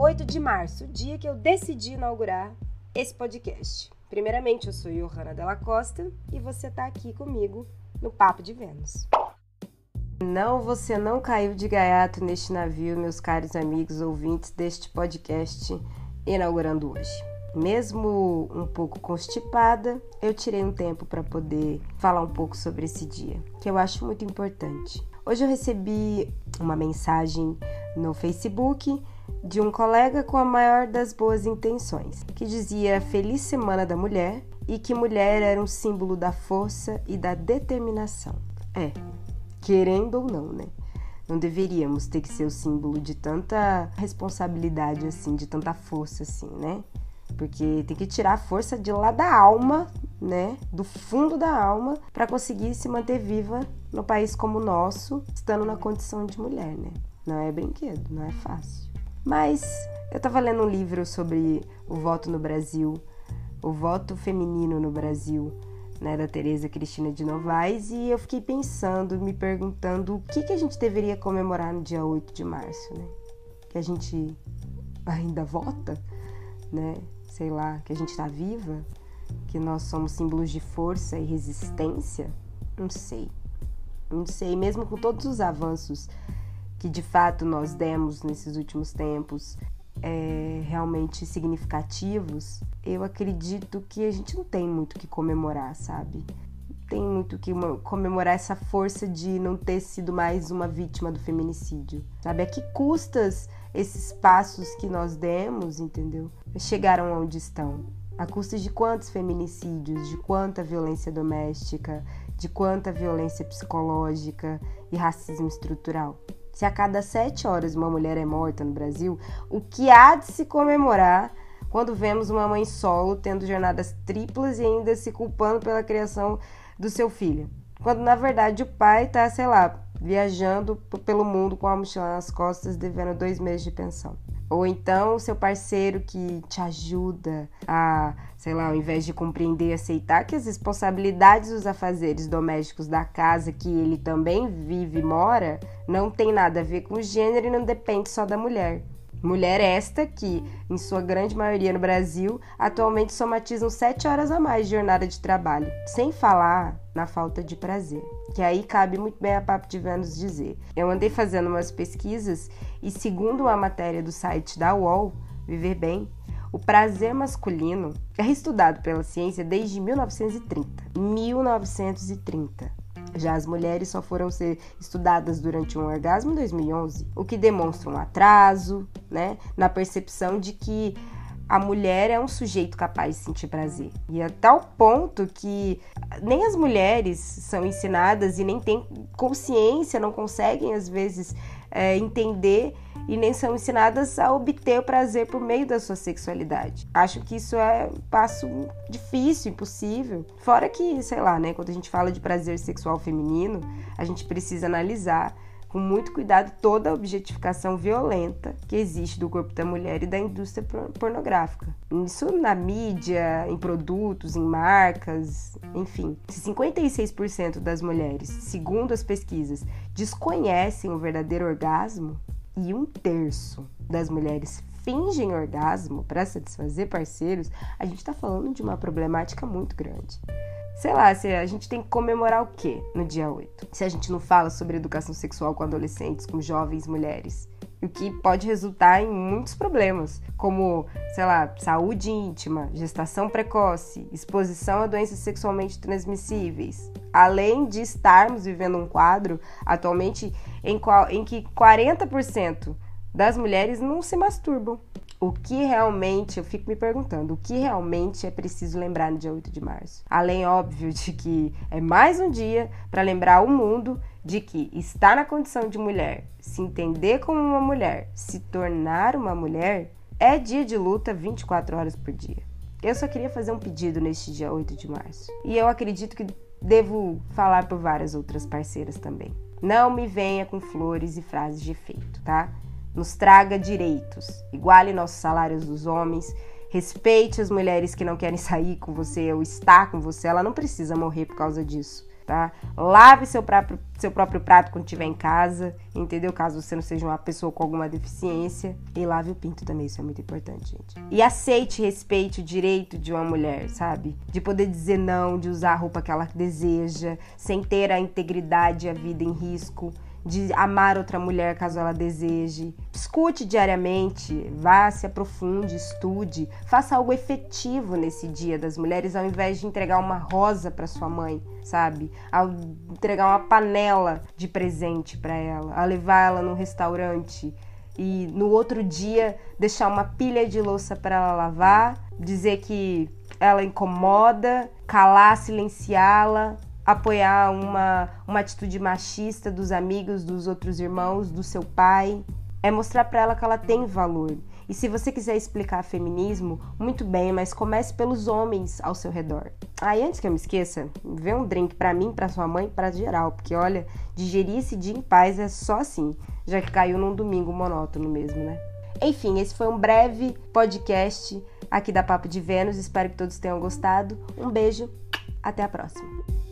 8 de março, dia que eu decidi inaugurar esse podcast. Primeiramente, eu sou Johanna Della Costa e você está aqui comigo no Papo de Vênus. Não, você não caiu de gaiato neste navio, meus caros amigos ouvintes deste podcast inaugurando hoje. Mesmo um pouco constipada, eu tirei um tempo para poder falar um pouco sobre esse dia, que eu acho muito importante. Hoje eu recebi uma mensagem no Facebook de um colega com a maior das boas intenções, que dizia Feliz Semana da Mulher e que mulher era um símbolo da força e da determinação. É, querendo ou não, né? Não deveríamos ter que ser o símbolo de tanta responsabilidade assim, de tanta força assim, né? Porque tem que tirar a força de lá da alma, né? Do fundo da alma, para conseguir se manter viva no país como o nosso, estando na condição de mulher, né? Não é brinquedo, não é fácil. Mas eu tava lendo um livro sobre o voto no Brasil, o voto feminino no Brasil, né, da Tereza Cristina de Novaes, e eu fiquei pensando, me perguntando o que, que a gente deveria comemorar no dia 8 de março, né? Que a gente ainda vota, né? Sei lá, que a gente tá viva, que nós somos símbolos de força e resistência? Não sei. Não sei, mesmo com todos os avanços que de fato nós demos nesses últimos tempos, é, realmente significativos, eu acredito que a gente não tem muito o que comemorar, sabe? Tem muito que comemorar essa força de não ter sido mais uma vítima do feminicídio, sabe? A que custas esses passos que nós demos, entendeu? Chegaram onde estão. A custa de quantos feminicídios, de quanta violência doméstica, de quanta violência psicológica e racismo estrutural. Se a cada sete horas uma mulher é morta no Brasil, o que há de se comemorar quando vemos uma mãe solo tendo jornadas triplas e ainda se culpando pela criação do seu filho? Quando na verdade o pai está, sei lá, viajando pelo mundo com a mochila nas costas, devendo dois meses de pensão. Ou então o seu parceiro que te ajuda a, sei lá, ao invés de compreender e aceitar que as responsabilidades dos afazeres domésticos da casa que ele também vive e mora não tem nada a ver com o gênero e não depende só da mulher. Mulher esta que, em sua grande maioria no Brasil, atualmente somatizam sete horas a mais de jornada de trabalho, sem falar na falta de prazer. Que aí cabe muito bem a Papo de Vênus dizer. Eu andei fazendo umas pesquisas e, segundo uma matéria do site da UOL, Viver Bem, o prazer masculino é estudado pela ciência desde 1930. 1930. Já as mulheres só foram ser estudadas durante um orgasmo em 2011, o que demonstra um atraso, né, na percepção de que a mulher é um sujeito capaz de sentir prazer. E a tal ponto que nem as mulheres são ensinadas e nem têm consciência, não conseguem às vezes é, entender e nem são ensinadas a obter o prazer por meio da sua sexualidade. Acho que isso é um passo difícil, impossível. Fora que, sei lá, né, quando a gente fala de prazer sexual feminino, a gente precisa analisar com muito cuidado toda a objetificação violenta que existe do corpo da mulher e da indústria pornográfica. Isso na mídia, em produtos, em marcas, enfim. Se 56% das mulheres, segundo as pesquisas, desconhecem o verdadeiro orgasmo e um terço das mulheres fingem orgasmo para satisfazer parceiros, a gente está falando de uma problemática muito grande. Sei lá, se a gente tem que comemorar o quê no dia 8? Se a gente não fala sobre educação sexual com adolescentes, com jovens mulheres. O que pode resultar em muitos problemas, como, sei lá, saúde íntima, gestação precoce, exposição a doenças sexualmente transmissíveis. Além de estarmos vivendo um quadro atualmente em, qual, em que 40% das mulheres não se masturbam o que realmente, eu fico me perguntando, o que realmente é preciso lembrar no dia 8 de março? Além, óbvio, de que é mais um dia para lembrar o mundo de que estar na condição de mulher, se entender como uma mulher, se tornar uma mulher, é dia de luta 24 horas por dia. Eu só queria fazer um pedido neste dia 8 de março. E eu acredito que devo falar por várias outras parceiras também. Não me venha com flores e frases de efeito, tá? Nos traga direitos, iguale nossos salários dos homens, respeite as mulheres que não querem sair com você ou estar com você, ela não precisa morrer por causa disso. tá? Lave seu próprio, seu próprio prato quando estiver em casa, entendeu? Caso você não seja uma pessoa com alguma deficiência. E lave o pinto também, isso é muito importante, gente. E aceite e respeite o direito de uma mulher, sabe? De poder dizer não, de usar a roupa que ela deseja, sem ter a integridade e a vida em risco de amar outra mulher caso ela deseje. Escute diariamente, vá, se aprofunde, estude, faça algo efetivo nesse Dia das Mulheres ao invés de entregar uma rosa para sua mãe, sabe? Ao entregar uma panela de presente para ela, a levar ela num restaurante e no outro dia deixar uma pilha de louça para ela lavar, dizer que ela incomoda, calar, silenciá-la, apoiar uma, uma atitude machista dos amigos, dos outros irmãos, do seu pai. É mostrar para ela que ela tem valor. E se você quiser explicar feminismo, muito bem, mas comece pelos homens ao seu redor. Ah, antes que eu me esqueça, vê um drink para mim, para sua mãe, para geral, porque olha, digerir esse dia em paz é só assim, já que caiu num domingo monótono mesmo, né? Enfim, esse foi um breve podcast aqui da Papo de Vênus. Espero que todos tenham gostado. Um beijo, até a próxima.